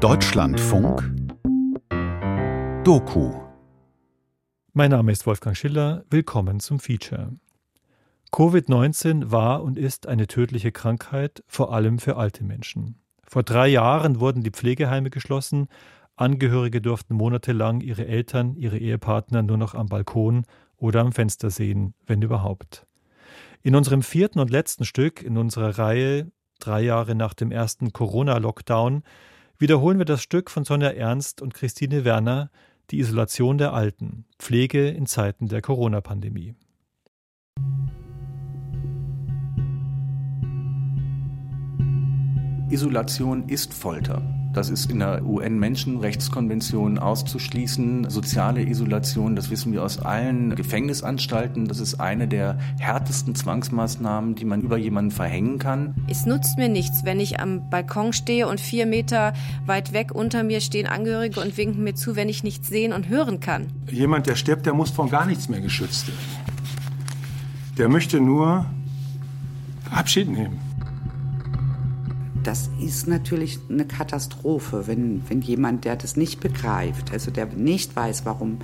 Deutschlandfunk Doku Mein Name ist Wolfgang Schiller. Willkommen zum Feature. Covid-19 war und ist eine tödliche Krankheit, vor allem für alte Menschen. Vor drei Jahren wurden die Pflegeheime geschlossen. Angehörige durften monatelang ihre Eltern, ihre Ehepartner nur noch am Balkon oder am Fenster sehen, wenn überhaupt. In unserem vierten und letzten Stück in unserer Reihe drei Jahre nach dem ersten Corona-Lockdown, wiederholen wir das Stück von Sonja Ernst und Christine Werner, Die Isolation der Alten, Pflege in Zeiten der Corona-Pandemie. Isolation ist Folter. Das ist in der UN-Menschenrechtskonvention auszuschließen. Soziale Isolation, das wissen wir aus allen Gefängnisanstalten. Das ist eine der härtesten Zwangsmaßnahmen, die man über jemanden verhängen kann. Es nutzt mir nichts, wenn ich am Balkon stehe und vier Meter weit weg unter mir stehen Angehörige und winken mir zu, wenn ich nichts sehen und hören kann. Jemand, der stirbt, der muss von gar nichts mehr geschützt werden. Der möchte nur Abschied nehmen das ist natürlich eine Katastrophe, wenn, wenn jemand, der das nicht begreift, also der nicht weiß, warum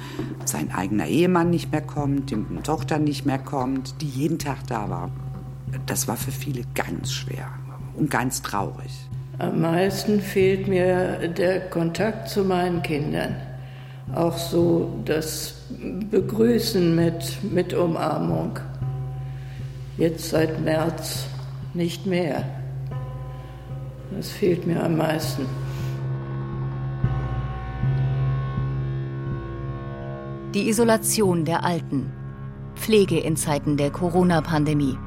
sein eigener Ehemann nicht mehr kommt, die Tochter nicht mehr kommt, die jeden Tag da war. Das war für viele ganz schwer und ganz traurig. Am meisten fehlt mir der Kontakt zu meinen Kindern. Auch so das Begrüßen mit, mit Umarmung. Jetzt seit März nicht mehr. Das fehlt mir am meisten. Die Isolation der Alten. Pflege in Zeiten der Corona-Pandemie.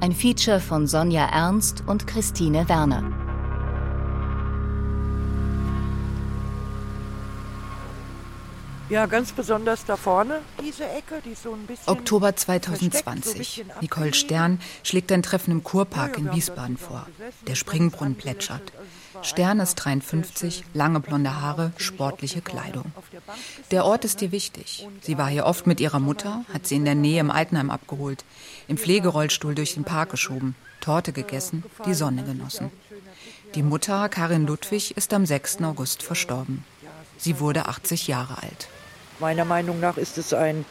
Ein Feature von Sonja Ernst und Christine Werner. Ja, ganz besonders da vorne, diese Ecke, die so ein bisschen. Oktober 2020. So Nicole Stern schlägt ein Treffen im Kurpark in Wiesbaden vor. Der Springbrunnen plätschert. Stern ist 53, lange blonde Haare, sportliche Kleidung. Der Ort ist ihr wichtig. Sie war hier oft mit ihrer Mutter, hat sie in der Nähe im Altenheim abgeholt, im Pflegerollstuhl durch den Park geschoben, Torte gegessen, die Sonne genossen. Die Mutter, Karin Ludwig, ist am 6. August verstorben. Sie wurde 80 Jahre alt. Meiner Meinung nach ist es ein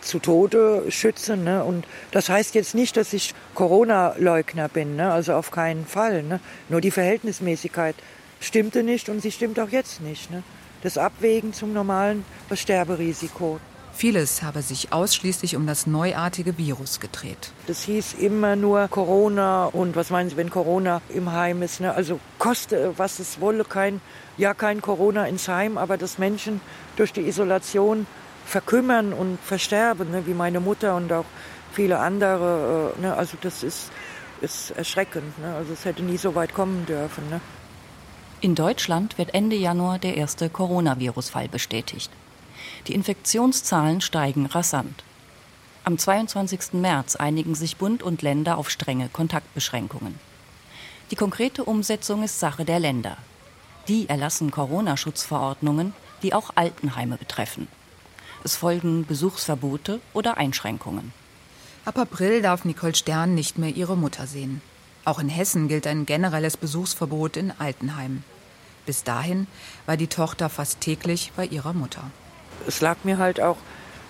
zu Tode schützen. Ne? Und das heißt jetzt nicht, dass ich Corona-Leugner bin, ne? also auf keinen Fall. Ne? Nur die Verhältnismäßigkeit stimmte nicht und sie stimmt auch jetzt nicht. Ne? Das Abwägen zum normalen Sterberisiko. Vieles habe sich ausschließlich um das neuartige Virus gedreht. Das hieß immer nur Corona und was meinen Sie, wenn Corona im Heim ist? Ne? Also koste, was es wolle, kein, ja kein Corona ins Heim, aber dass Menschen durch die Isolation verkümmern und versterben, ne? wie meine Mutter und auch viele andere. Äh, ne? Also das ist, ist erschreckend. Ne? Also es hätte nie so weit kommen dürfen. Ne? In Deutschland wird Ende Januar der erste Coronavirus-Fall bestätigt. Die Infektionszahlen steigen rasant. Am 22. März einigen sich Bund und Länder auf strenge Kontaktbeschränkungen. Die konkrete Umsetzung ist Sache der Länder. Die erlassen Corona-Schutzverordnungen, die auch Altenheime betreffen. Es folgen Besuchsverbote oder Einschränkungen. Ab April darf Nicole Stern nicht mehr ihre Mutter sehen. Auch in Hessen gilt ein generelles Besuchsverbot in Altenheimen. Bis dahin war die Tochter fast täglich bei ihrer Mutter es lag mir halt auch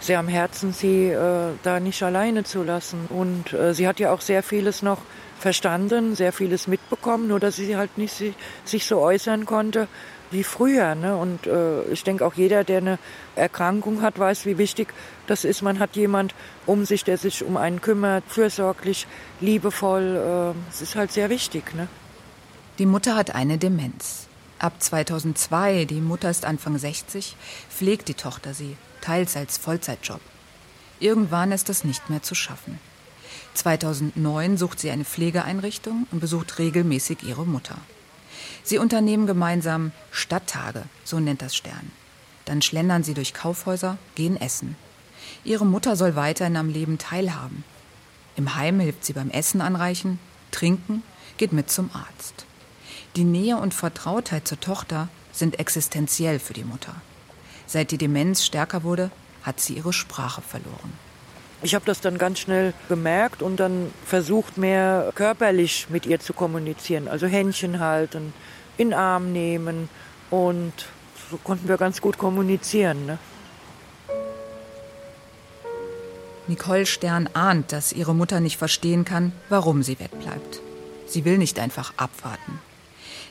sehr am Herzen, sie äh, da nicht alleine zu lassen. Und äh, sie hat ja auch sehr vieles noch verstanden, sehr vieles mitbekommen, nur dass sie halt nicht sie, sich so äußern konnte wie früher. Ne? Und äh, ich denke auch jeder, der eine Erkrankung hat, weiß, wie wichtig das ist. Man hat jemand um sich, der sich um einen kümmert, fürsorglich, liebevoll. Äh, es ist halt sehr wichtig. Ne? Die Mutter hat eine Demenz. Ab 2002, die Mutter ist Anfang 60, pflegt die Tochter sie, teils als Vollzeitjob. Irgendwann ist das nicht mehr zu schaffen. 2009 sucht sie eine Pflegeeinrichtung und besucht regelmäßig ihre Mutter. Sie unternehmen gemeinsam Stadttage, so nennt das Stern. Dann schlendern sie durch Kaufhäuser, gehen essen. Ihre Mutter soll weiterhin am Leben teilhaben. Im Heim hilft sie beim Essen anreichen, trinken, geht mit zum Arzt. Die Nähe und Vertrautheit zur Tochter sind existenziell für die Mutter. Seit die Demenz stärker wurde, hat sie ihre Sprache verloren. Ich habe das dann ganz schnell gemerkt und dann versucht, mehr körperlich mit ihr zu kommunizieren. Also Händchen halten, in Arm nehmen, Und so konnten wir ganz gut kommunizieren. Ne? Nicole Stern ahnt, dass ihre Mutter nicht verstehen kann, warum sie wegbleibt. Sie will nicht einfach abwarten.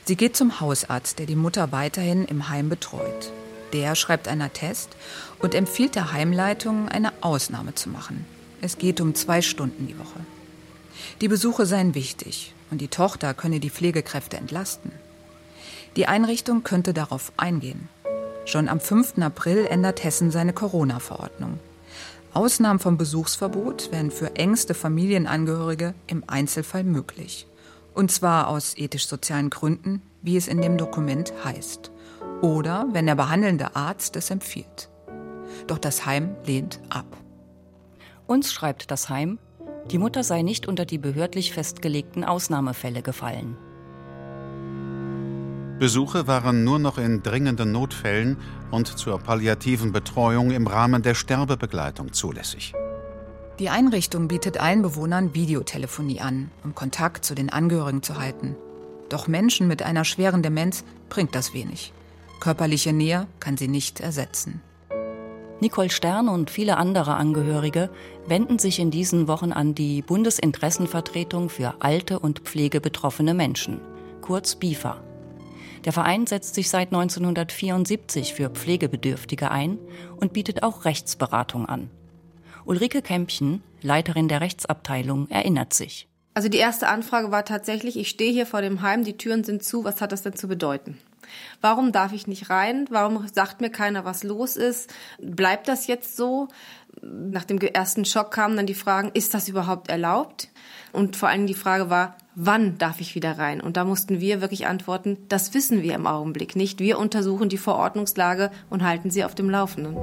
Sie geht zum Hausarzt, der die Mutter weiterhin im Heim betreut. Der schreibt einen Attest und empfiehlt der Heimleitung, eine Ausnahme zu machen. Es geht um zwei Stunden die Woche. Die Besuche seien wichtig und die Tochter könne die Pflegekräfte entlasten. Die Einrichtung könnte darauf eingehen. Schon am 5. April ändert Hessen seine Corona-Verordnung. Ausnahmen vom Besuchsverbot wären für engste Familienangehörige im Einzelfall möglich. Und zwar aus ethisch-sozialen Gründen, wie es in dem Dokument heißt. Oder wenn der behandelnde Arzt es empfiehlt. Doch das Heim lehnt ab. Uns schreibt das Heim, die Mutter sei nicht unter die behördlich festgelegten Ausnahmefälle gefallen. Besuche waren nur noch in dringenden Notfällen und zur palliativen Betreuung im Rahmen der Sterbebegleitung zulässig. Die Einrichtung bietet allen Bewohnern Videotelefonie an, um Kontakt zu den Angehörigen zu halten. Doch Menschen mit einer schweren Demenz bringt das wenig. Körperliche Nähe kann sie nicht ersetzen. Nicole Stern und viele andere Angehörige wenden sich in diesen Wochen an die Bundesinteressenvertretung für alte und pflegebetroffene Menschen, kurz BIFA. Der Verein setzt sich seit 1974 für Pflegebedürftige ein und bietet auch Rechtsberatung an. Ulrike Kämpchen, Leiterin der Rechtsabteilung, erinnert sich. Also die erste Anfrage war tatsächlich, ich stehe hier vor dem Heim, die Türen sind zu, was hat das denn zu bedeuten? Warum darf ich nicht rein? Warum sagt mir keiner, was los ist? Bleibt das jetzt so? Nach dem ersten Schock kamen dann die Fragen, ist das überhaupt erlaubt? Und vor allem die Frage war, wann darf ich wieder rein? Und da mussten wir wirklich antworten, das wissen wir im Augenblick nicht. Wir untersuchen die Verordnungslage und halten sie auf dem Laufenden.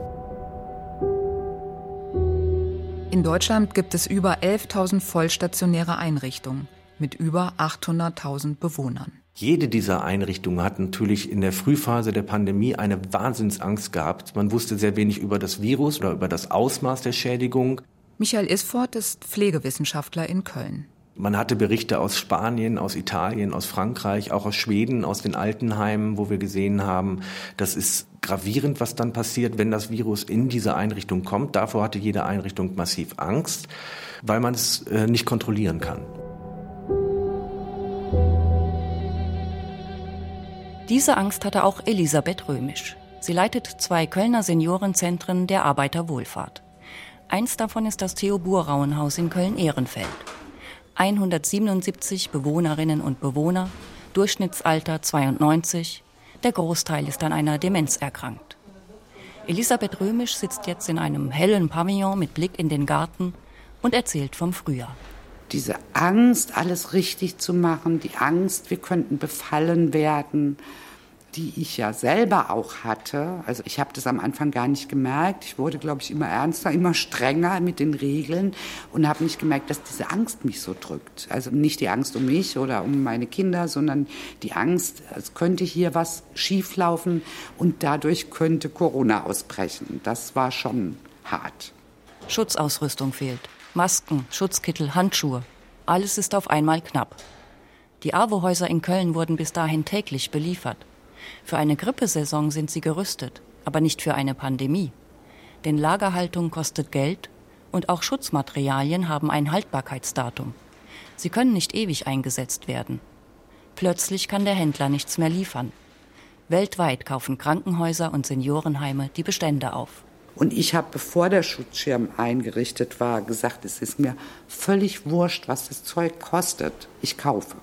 In Deutschland gibt es über 11.000 vollstationäre Einrichtungen mit über 800.000 Bewohnern. Jede dieser Einrichtungen hat natürlich in der Frühphase der Pandemie eine Wahnsinnsangst gehabt. Man wusste sehr wenig über das Virus oder über das Ausmaß der Schädigung. Michael Isfort ist Pflegewissenschaftler in Köln. Man hatte Berichte aus Spanien, aus Italien, aus Frankreich, auch aus Schweden, aus den Altenheimen, wo wir gesehen haben, das ist gravierend, was dann passiert, wenn das Virus in diese Einrichtung kommt. Davor hatte jede Einrichtung massiv Angst, weil man es äh, nicht kontrollieren kann. Diese Angst hatte auch Elisabeth Römisch. Sie leitet zwei Kölner Seniorenzentren der Arbeiterwohlfahrt. Eins davon ist das Theo Burrauenhaus in Köln-Ehrenfeld. 177 Bewohnerinnen und Bewohner, Durchschnittsalter 92, der Großteil ist an einer Demenz erkrankt. Elisabeth Römisch sitzt jetzt in einem hellen Pavillon mit Blick in den Garten und erzählt vom Frühjahr diese Angst, alles richtig zu machen, die Angst, wir könnten befallen werden, die ich ja selber auch hatte. Also ich habe das am Anfang gar nicht gemerkt. Ich wurde, glaube ich, immer ernster, immer strenger mit den Regeln und habe nicht gemerkt, dass diese Angst mich so drückt. Also nicht die Angst um mich oder um meine Kinder, sondern die Angst, es könnte hier was schieflaufen und dadurch könnte Corona ausbrechen. Das war schon hart. Schutzausrüstung fehlt. Masken, Schutzkittel, Handschuhe. Alles ist auf einmal knapp. Die AWO-Häuser in Köln wurden bis dahin täglich beliefert. Für eine Grippesaison sind sie gerüstet, aber nicht für eine Pandemie. Denn Lagerhaltung kostet Geld und auch Schutzmaterialien haben ein Haltbarkeitsdatum. Sie können nicht ewig eingesetzt werden. Plötzlich kann der Händler nichts mehr liefern. Weltweit kaufen Krankenhäuser und Seniorenheime die Bestände auf. Und ich habe, bevor der Schutzschirm eingerichtet war, gesagt, es ist mir völlig wurscht, was das Zeug kostet. Ich kaufe.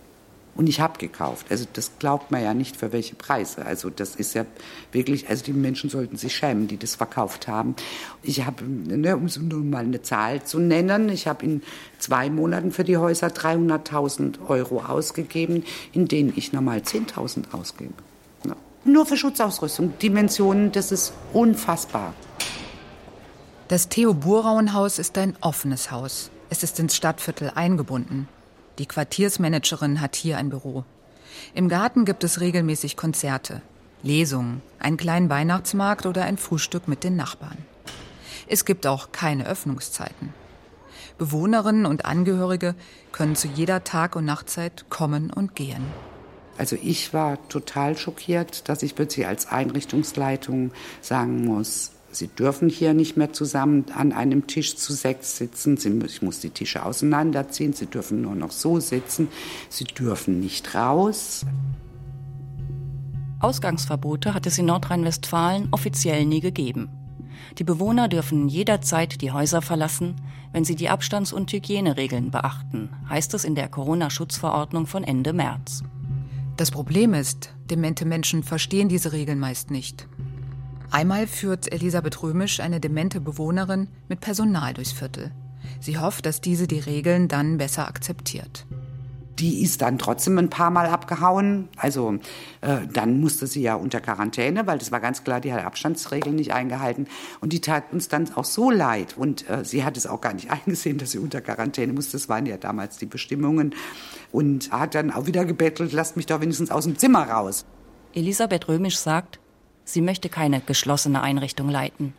Und ich habe gekauft. Also das glaubt man ja nicht für welche Preise. Also das ist ja wirklich, also die Menschen sollten sich schämen, die das verkauft haben. Ich habe, ne, um so nur mal eine Zahl zu nennen, ich habe in zwei Monaten für die Häuser 300.000 Euro ausgegeben, in denen ich normal 10.000 ausgebe. Ja. Nur für Schutzausrüstung. Dimensionen, das ist unfassbar. Das Theo Burauenhaus ist ein offenes Haus. Es ist ins Stadtviertel eingebunden. Die Quartiersmanagerin hat hier ein Büro. Im Garten gibt es regelmäßig Konzerte, Lesungen, einen kleinen Weihnachtsmarkt oder ein Frühstück mit den Nachbarn. Es gibt auch keine Öffnungszeiten. Bewohnerinnen und Angehörige können zu jeder Tag- und Nachtzeit kommen und gehen. Also ich war total schockiert, dass ich plötzlich als Einrichtungsleitung sagen muss, Sie dürfen hier nicht mehr zusammen an einem Tisch zu sechs sitzen. Sie, ich muss die Tische auseinanderziehen. Sie dürfen nur noch so sitzen. Sie dürfen nicht raus. Ausgangsverbote hat es in Nordrhein-Westfalen offiziell nie gegeben. Die Bewohner dürfen jederzeit die Häuser verlassen, wenn sie die Abstands- und Hygieneregeln beachten, heißt es in der Corona-Schutzverordnung von Ende März. Das Problem ist, demente Menschen verstehen diese Regeln meist nicht. Einmal führt Elisabeth Römisch eine demente Bewohnerin mit Personal durchs Viertel. Sie hofft, dass diese die Regeln dann besser akzeptiert. Die ist dann trotzdem ein paar Mal abgehauen. Also äh, dann musste sie ja unter Quarantäne, weil das war ganz klar, die hat Abstandsregeln nicht eingehalten. Und die tat uns dann auch so leid. Und äh, sie hat es auch gar nicht eingesehen, dass sie unter Quarantäne musste. Das waren ja damals die Bestimmungen. Und hat dann auch wieder gebettelt, lasst mich doch wenigstens aus dem Zimmer raus. Elisabeth Römisch sagt, Sie möchte keine geschlossene Einrichtung leiten.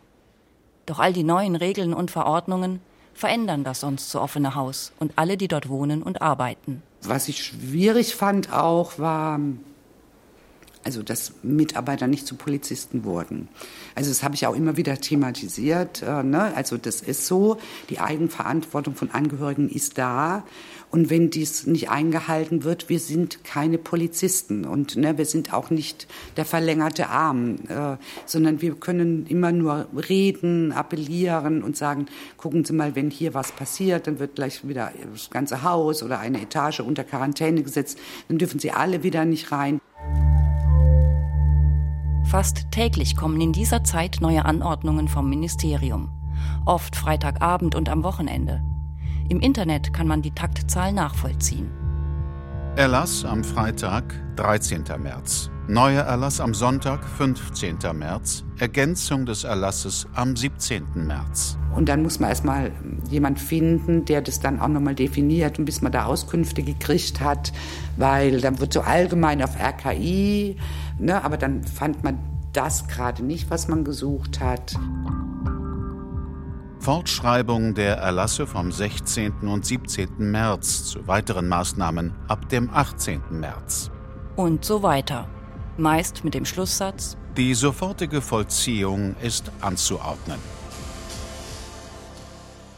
Doch all die neuen Regeln und Verordnungen verändern das sonst so offene Haus und alle, die dort wohnen und arbeiten. Was ich schwierig fand auch, war, also dass Mitarbeiter nicht zu Polizisten wurden. Also das habe ich auch immer wieder thematisiert. Äh, ne? Also das ist so, die Eigenverantwortung von Angehörigen ist da. Und wenn dies nicht eingehalten wird, wir sind keine Polizisten und ne, wir sind auch nicht der verlängerte Arm, äh, sondern wir können immer nur reden, appellieren und sagen, gucken Sie mal, wenn hier was passiert, dann wird gleich wieder das ganze Haus oder eine Etage unter Quarantäne gesetzt, dann dürfen Sie alle wieder nicht rein. Fast täglich kommen in dieser Zeit neue Anordnungen vom Ministerium. Oft Freitagabend und am Wochenende. Im Internet kann man die Taktzahl nachvollziehen. Erlass am Freitag, 13. März. Neuer Erlass am Sonntag, 15. März. Ergänzung des Erlasses am 17. März. Und dann muss man erstmal jemand finden, der das dann auch nochmal definiert und bis man da Auskünfte gekriegt hat, weil dann wird so allgemein auf RKI, ne, aber dann fand man das gerade nicht, was man gesucht hat. Fortschreibung der Erlasse vom 16. und 17. März zu weiteren Maßnahmen ab dem 18. März. Und so weiter. Meist mit dem Schlusssatz Die sofortige Vollziehung ist anzuordnen.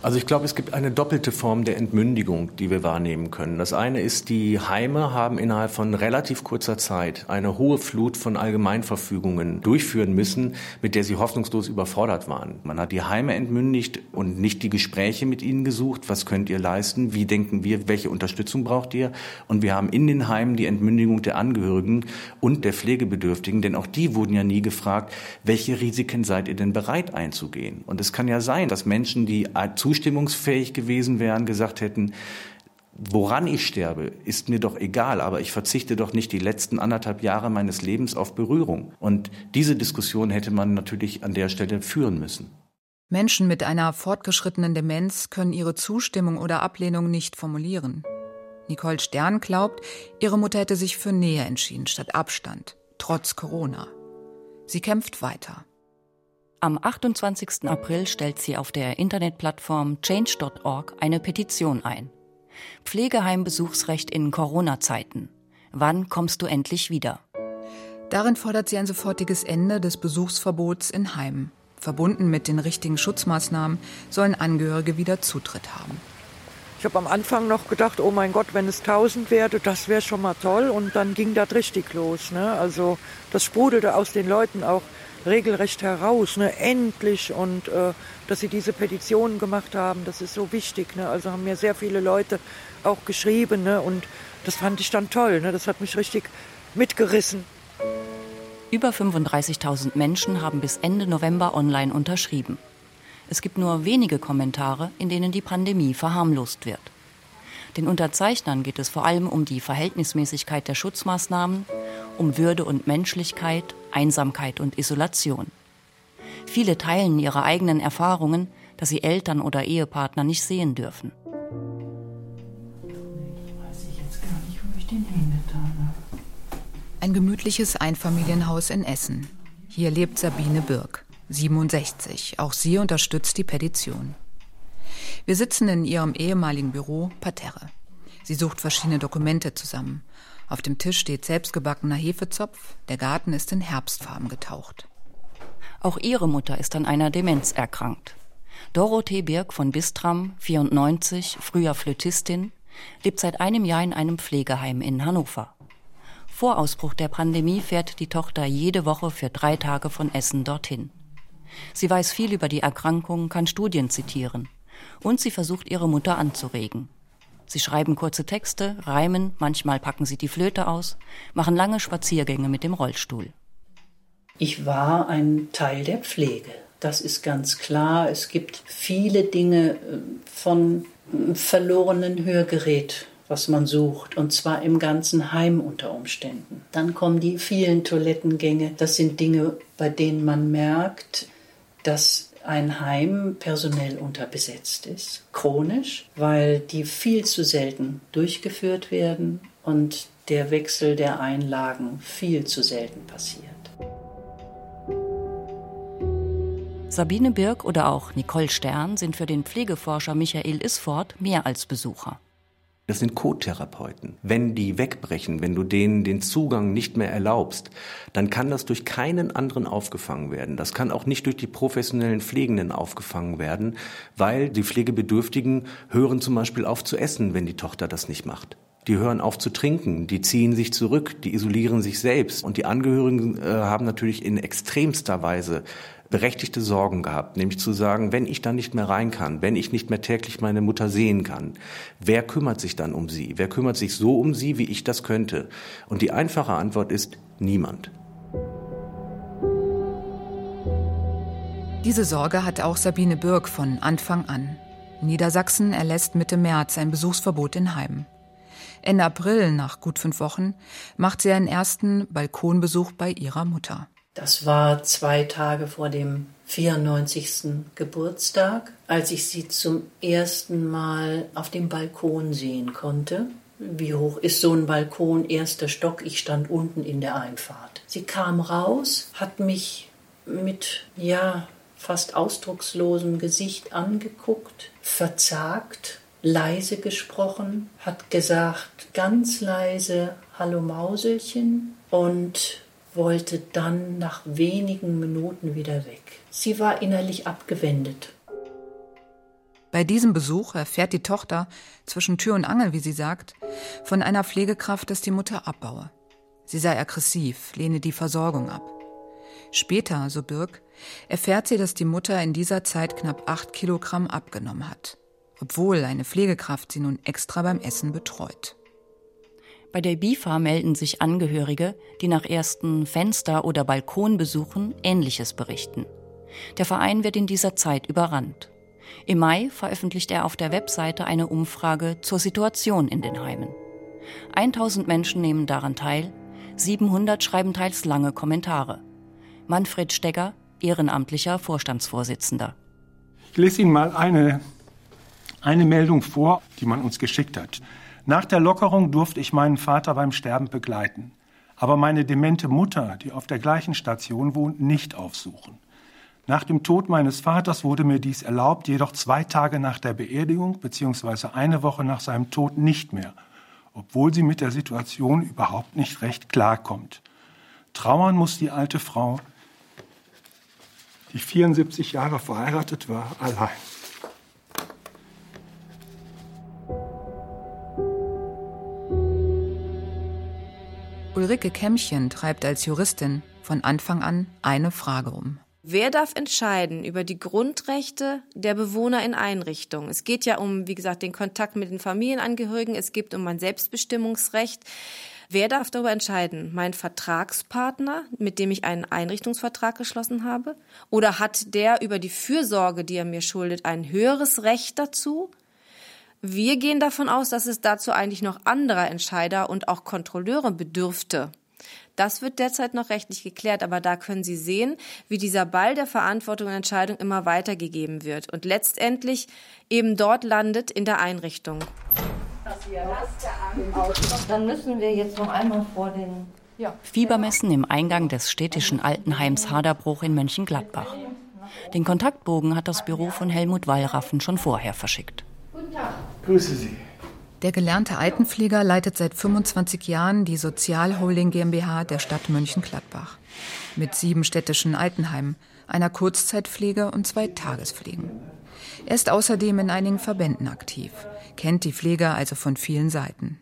Also ich glaube, es gibt eine doppelte Form der Entmündigung, die wir wahrnehmen können. Das eine ist, die Heime haben innerhalb von relativ kurzer Zeit eine hohe Flut von Allgemeinverfügungen durchführen müssen, mit der sie hoffnungslos überfordert waren. Man hat die Heime entmündigt und nicht die Gespräche mit ihnen gesucht. Was könnt ihr leisten? Wie denken wir? Welche Unterstützung braucht ihr? Und wir haben in den Heimen die Entmündigung der Angehörigen und der Pflegebedürftigen, denn auch die wurden ja nie gefragt, welche Risiken seid ihr denn bereit einzugehen? Und es kann ja sein, dass Menschen, die zustimmungsfähig gewesen wären, gesagt hätten, woran ich sterbe, ist mir doch egal, aber ich verzichte doch nicht die letzten anderthalb Jahre meines Lebens auf Berührung. Und diese Diskussion hätte man natürlich an der Stelle führen müssen. Menschen mit einer fortgeschrittenen Demenz können ihre Zustimmung oder Ablehnung nicht formulieren. Nicole Stern glaubt, ihre Mutter hätte sich für Nähe entschieden statt Abstand, trotz Corona. Sie kämpft weiter. Am 28. April stellt sie auf der Internetplattform change.org eine Petition ein. Pflegeheimbesuchsrecht in Corona-Zeiten. Wann kommst du endlich wieder? Darin fordert sie ein sofortiges Ende des Besuchsverbots in Heimen. Verbunden mit den richtigen Schutzmaßnahmen sollen Angehörige wieder Zutritt haben. Ich habe am Anfang noch gedacht, oh mein Gott, wenn es 1000 werde, das wäre schon mal toll. Und dann ging das richtig los. Ne? Also das sprudelte aus den Leuten auch regelrecht heraus, ne? endlich. Und äh, dass sie diese Petitionen gemacht haben, das ist so wichtig. Ne? Also haben mir sehr viele Leute auch geschrieben. Ne? Und das fand ich dann toll. Ne? Das hat mich richtig mitgerissen. Über 35.000 Menschen haben bis Ende November online unterschrieben. Es gibt nur wenige Kommentare, in denen die Pandemie verharmlost wird. Den Unterzeichnern geht es vor allem um die Verhältnismäßigkeit der Schutzmaßnahmen, um Würde und Menschlichkeit, Einsamkeit und Isolation. Viele teilen ihre eigenen Erfahrungen, dass sie Eltern oder Ehepartner nicht sehen dürfen. Ein gemütliches Einfamilienhaus in Essen. Hier lebt Sabine Birk, 67. Auch sie unterstützt die Petition. Wir sitzen in ihrem ehemaligen Büro Parterre. Sie sucht verschiedene Dokumente zusammen. Auf dem Tisch steht selbstgebackener Hefezopf, der Garten ist in Herbstfarben getaucht. Auch ihre Mutter ist an einer Demenz erkrankt. Dorothee Birk von Bistram, 94, früher Flötistin, lebt seit einem Jahr in einem Pflegeheim in Hannover. Vor Ausbruch der Pandemie fährt die Tochter jede Woche für drei Tage von Essen dorthin. Sie weiß viel über die Erkrankung, kann Studien zitieren. Und sie versucht, ihre Mutter anzuregen. Sie schreiben kurze Texte, reimen, manchmal packen sie die Flöte aus, machen lange Spaziergänge mit dem Rollstuhl. Ich war ein Teil der Pflege. Das ist ganz klar. Es gibt viele Dinge äh, von äh, verlorenen Hörgerät, was man sucht, und zwar im ganzen Heim unter Umständen. Dann kommen die vielen Toilettengänge. Das sind Dinge, bei denen man merkt, dass ein Heim personell unterbesetzt ist, chronisch, weil die viel zu selten durchgeführt werden und der Wechsel der Einlagen viel zu selten passiert. Sabine Birk oder auch Nicole Stern sind für den Pflegeforscher Michael Isford mehr als Besucher. Das sind Co-Therapeuten. Wenn die wegbrechen, wenn du denen den Zugang nicht mehr erlaubst, dann kann das durch keinen anderen aufgefangen werden. Das kann auch nicht durch die professionellen Pflegenden aufgefangen werden, weil die Pflegebedürftigen hören zum Beispiel auf zu essen, wenn die Tochter das nicht macht. Die hören auf zu trinken, die ziehen sich zurück, die isolieren sich selbst. Und die Angehörigen äh, haben natürlich in extremster Weise berechtigte Sorgen gehabt, nämlich zu sagen, wenn ich da nicht mehr rein kann, wenn ich nicht mehr täglich meine Mutter sehen kann, wer kümmert sich dann um sie? Wer kümmert sich so um sie, wie ich das könnte? Und die einfache Antwort ist niemand. Diese Sorge hat auch Sabine Birk von Anfang an. Niedersachsen erlässt Mitte März ein Besuchsverbot in Heim. Ende April, nach gut fünf Wochen, macht sie einen ersten Balkonbesuch bei ihrer Mutter. Das war zwei Tage vor dem 94. Geburtstag, als ich sie zum ersten Mal auf dem Balkon sehen konnte. Wie hoch ist so ein Balkon? Erster Stock. Ich stand unten in der Einfahrt. Sie kam raus, hat mich mit, ja, fast ausdruckslosem Gesicht angeguckt, verzagt, leise gesprochen, hat gesagt, ganz leise, Hallo Mauselchen und wollte dann nach wenigen Minuten wieder weg. Sie war innerlich abgewendet. Bei diesem Besuch erfährt die Tochter, zwischen Tür und Angel, wie sie sagt, von einer Pflegekraft, dass die Mutter abbaue. Sie sei aggressiv, lehne die Versorgung ab. Später, so Birk, erfährt sie, dass die Mutter in dieser Zeit knapp acht Kilogramm abgenommen hat, obwohl eine Pflegekraft sie nun extra beim Essen betreut. Bei der BIFA melden sich Angehörige, die nach ersten Fenster- oder Balkonbesuchen Ähnliches berichten. Der Verein wird in dieser Zeit überrannt. Im Mai veröffentlicht er auf der Webseite eine Umfrage zur Situation in den Heimen. 1000 Menschen nehmen daran teil, 700 schreiben teils lange Kommentare. Manfred Stegger, ehrenamtlicher Vorstandsvorsitzender. Ich lese Ihnen mal eine, eine Meldung vor, die man uns geschickt hat. Nach der Lockerung durfte ich meinen Vater beim Sterben begleiten, aber meine demente Mutter, die auf der gleichen Station wohnt, nicht aufsuchen. Nach dem Tod meines Vaters wurde mir dies erlaubt, jedoch zwei Tage nach der Beerdigung bzw. eine Woche nach seinem Tod nicht mehr, obwohl sie mit der Situation überhaupt nicht recht klarkommt. Trauern muss die alte Frau, die 74 Jahre verheiratet war, allein. Ulrike Kämmchen treibt als Juristin von Anfang an eine Frage um. Wer darf entscheiden über die Grundrechte der Bewohner in Einrichtungen? Es geht ja um, wie gesagt, den Kontakt mit den Familienangehörigen. Es geht um ein Selbstbestimmungsrecht. Wer darf darüber entscheiden? Mein Vertragspartner, mit dem ich einen Einrichtungsvertrag geschlossen habe? Oder hat der über die Fürsorge, die er mir schuldet, ein höheres Recht dazu? Wir gehen davon aus, dass es dazu eigentlich noch anderer Entscheider und auch Kontrolleure bedürfte. Das wird derzeit noch rechtlich geklärt, aber da können Sie sehen, wie dieser Ball der Verantwortung und Entscheidung immer weitergegeben wird und letztendlich eben dort landet in der Einrichtung. Dann müssen wir jetzt noch einmal vor den ja. Fiebermessen im Eingang des städtischen Altenheims Haderbruch in Mönchengladbach. Den Kontaktbogen hat das Büro von Helmut Wallraffen schon vorher verschickt. Guten Tag. Grüße Sie. Der gelernte Altenpfleger leitet seit 25 Jahren die Sozialholding GmbH der Stadt Mönchengladbach. Mit sieben städtischen Altenheimen, einer Kurzzeitpflege und zwei Tagespflegen. Er ist außerdem in einigen Verbänden aktiv, kennt die Pfleger also von vielen Seiten.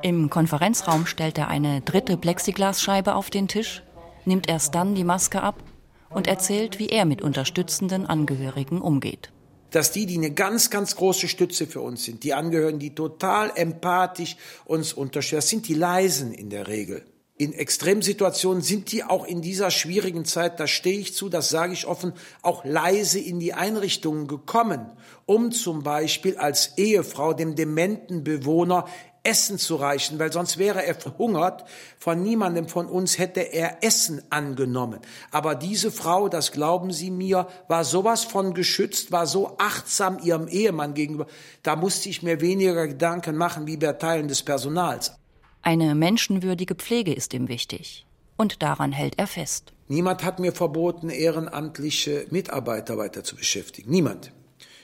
Im Konferenzraum stellt er eine dritte Plexiglasscheibe auf den Tisch, nimmt erst dann die Maske ab und erzählt, wie er mit unterstützenden Angehörigen umgeht. Dass die, die eine ganz, ganz große Stütze für uns sind, die Angehörigen, die total empathisch uns unterstützen, das sind die Leisen in der Regel. In Extremsituationen sind die auch in dieser schwierigen Zeit, da stehe ich zu, das sage ich offen, auch leise in die Einrichtungen gekommen, um zum Beispiel als Ehefrau dem dementen Bewohner Essen zu reichen, weil sonst wäre er verhungert. Von niemandem von uns hätte er Essen angenommen. Aber diese Frau, das glauben Sie mir, war sowas von geschützt, war so achtsam ihrem Ehemann gegenüber. Da musste ich mir weniger Gedanken machen wie bei Teilen des Personals. Eine menschenwürdige Pflege ist ihm wichtig. Und daran hält er fest. Niemand hat mir verboten, ehrenamtliche Mitarbeiter weiter zu beschäftigen. Niemand.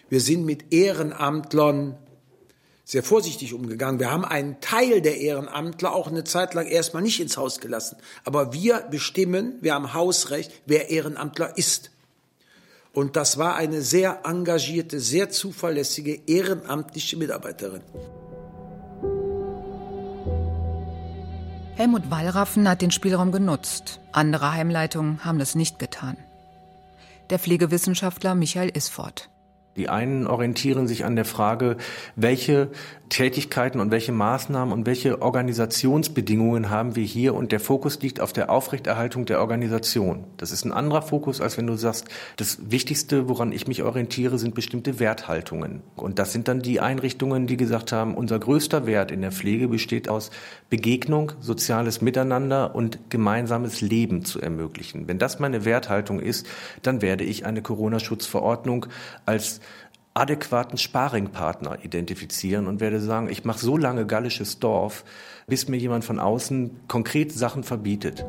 Wir sind mit Ehrenamtlern sehr vorsichtig umgegangen. Wir haben einen Teil der Ehrenamtler auch eine Zeit lang erstmal nicht ins Haus gelassen. Aber wir bestimmen, wir haben Hausrecht, wer Ehrenamtler ist. Und das war eine sehr engagierte, sehr zuverlässige ehrenamtliche Mitarbeiterin. Helmut Wallraffen hat den Spielraum genutzt. Andere Heimleitungen haben das nicht getan. Der Pflegewissenschaftler Michael Isfort. Die einen orientieren sich an der Frage, welche Tätigkeiten und welche Maßnahmen und welche Organisationsbedingungen haben wir hier und der Fokus liegt auf der Aufrechterhaltung der Organisation. Das ist ein anderer Fokus, als wenn du sagst, das Wichtigste, woran ich mich orientiere, sind bestimmte Werthaltungen. Und das sind dann die Einrichtungen, die gesagt haben, unser größter Wert in der Pflege besteht aus Begegnung, soziales Miteinander und gemeinsames Leben zu ermöglichen. Wenn das meine Werthaltung ist, dann werde ich eine Corona-Schutzverordnung als adäquaten Sparingpartner identifizieren und werde sagen, ich mache so lange gallisches Dorf, bis mir jemand von außen konkret Sachen verbietet.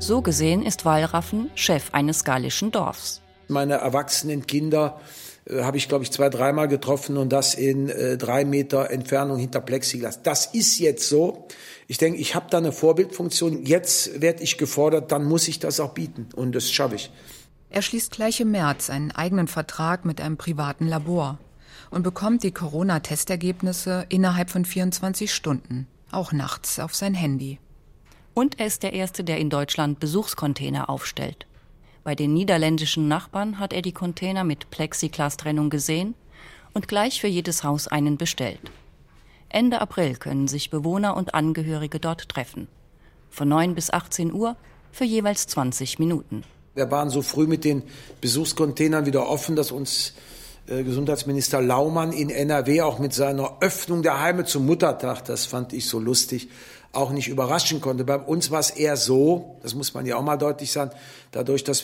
So gesehen ist Wallraffen Chef eines gallischen Dorfs. Meine erwachsenen Kinder äh, habe ich, glaube ich, zwei, dreimal getroffen und das in äh, drei Meter Entfernung hinter Plexiglas. Das ist jetzt so. Ich denke, ich habe da eine Vorbildfunktion. Jetzt werde ich gefordert, dann muss ich das auch bieten und das schaffe ich. Er schließt gleich im März einen eigenen Vertrag mit einem privaten Labor und bekommt die Corona-Testergebnisse innerhalb von 24 Stunden, auch nachts auf sein Handy. Und er ist der Erste, der in Deutschland Besuchscontainer aufstellt. Bei den niederländischen Nachbarn hat er die Container mit Plexiglas-Trennung gesehen und gleich für jedes Haus einen bestellt. Ende April können sich Bewohner und Angehörige dort treffen. Von 9 bis 18 Uhr für jeweils 20 Minuten. Wir waren so früh mit den Besuchscontainern wieder offen, dass uns äh, Gesundheitsminister Laumann in NRW auch mit seiner Öffnung der Heime zum Muttertag, das fand ich so lustig, auch nicht überraschen konnte. Bei uns war es eher so, das muss man ja auch mal deutlich sagen, dadurch, dass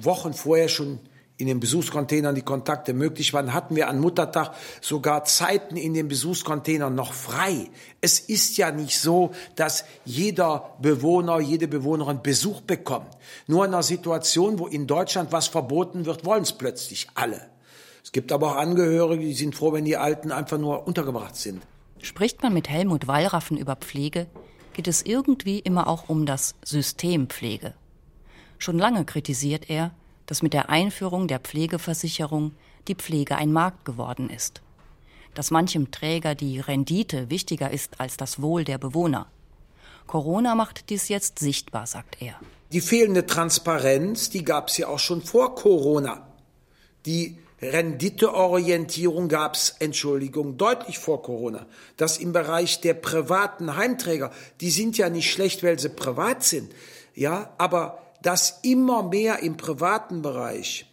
Wochen vorher schon in den Besuchscontainern die Kontakte möglich waren, hatten wir an Muttertag sogar Zeiten in den Besuchscontainern noch frei. Es ist ja nicht so, dass jeder Bewohner, jede Bewohnerin Besuch bekommt. Nur in einer Situation, wo in Deutschland was verboten wird, wollen es plötzlich alle. Es gibt aber auch Angehörige, die sind froh, wenn die Alten einfach nur untergebracht sind. Spricht man mit Helmut Wallraffen über Pflege, geht es irgendwie immer auch um das System Pflege. Schon lange kritisiert er, dass mit der Einführung der Pflegeversicherung die Pflege ein Markt geworden ist. Dass manchem Träger die Rendite wichtiger ist als das Wohl der Bewohner. Corona macht dies jetzt sichtbar, sagt er. Die fehlende Transparenz, die gab es ja auch schon vor Corona. Die Renditeorientierung gab es, Entschuldigung, deutlich vor Corona. Das im Bereich der privaten Heimträger, die sind ja nicht schlecht, weil sie privat sind. Ja, aber dass immer mehr im privaten Bereich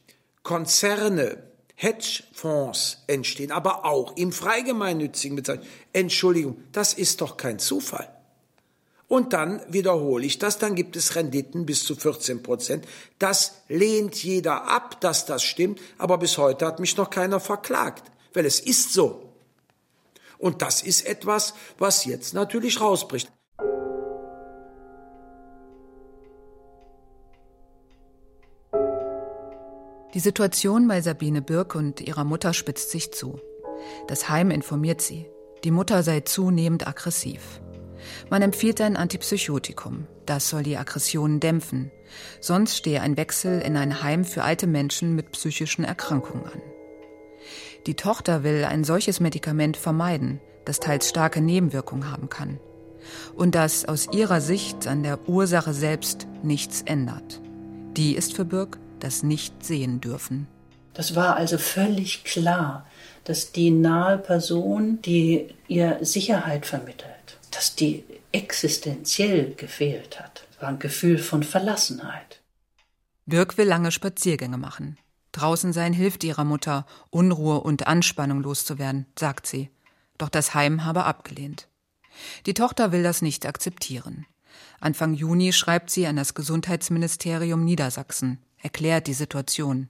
Konzerne, Hedgefonds entstehen, aber auch im freigemeinnützigen Bereich. Entschuldigung, das ist doch kein Zufall. Und dann wiederhole ich das, dann gibt es Renditen bis zu 14 Prozent. Das lehnt jeder ab, dass das stimmt, aber bis heute hat mich noch keiner verklagt, weil es ist so. Und das ist etwas, was jetzt natürlich rausbricht. Die Situation bei Sabine Birk und ihrer Mutter spitzt sich zu. Das Heim informiert sie. Die Mutter sei zunehmend aggressiv. Man empfiehlt ein Antipsychotikum. Das soll die Aggressionen dämpfen. Sonst stehe ein Wechsel in ein Heim für alte Menschen mit psychischen Erkrankungen an. Die Tochter will ein solches Medikament vermeiden, das teils starke Nebenwirkungen haben kann. Und das aus ihrer Sicht an der Ursache selbst nichts ändert. Die ist für Birk das nicht sehen dürfen. Das war also völlig klar, dass die nahe Person, die ihr Sicherheit vermittelt, dass die existenziell gefehlt hat. Es war ein Gefühl von Verlassenheit. Birk will lange Spaziergänge machen. Draußen sein hilft ihrer Mutter, Unruhe und Anspannung loszuwerden, sagt sie. Doch das Heim habe abgelehnt. Die Tochter will das nicht akzeptieren. Anfang Juni schreibt sie an das Gesundheitsministerium Niedersachsen, erklärt die Situation.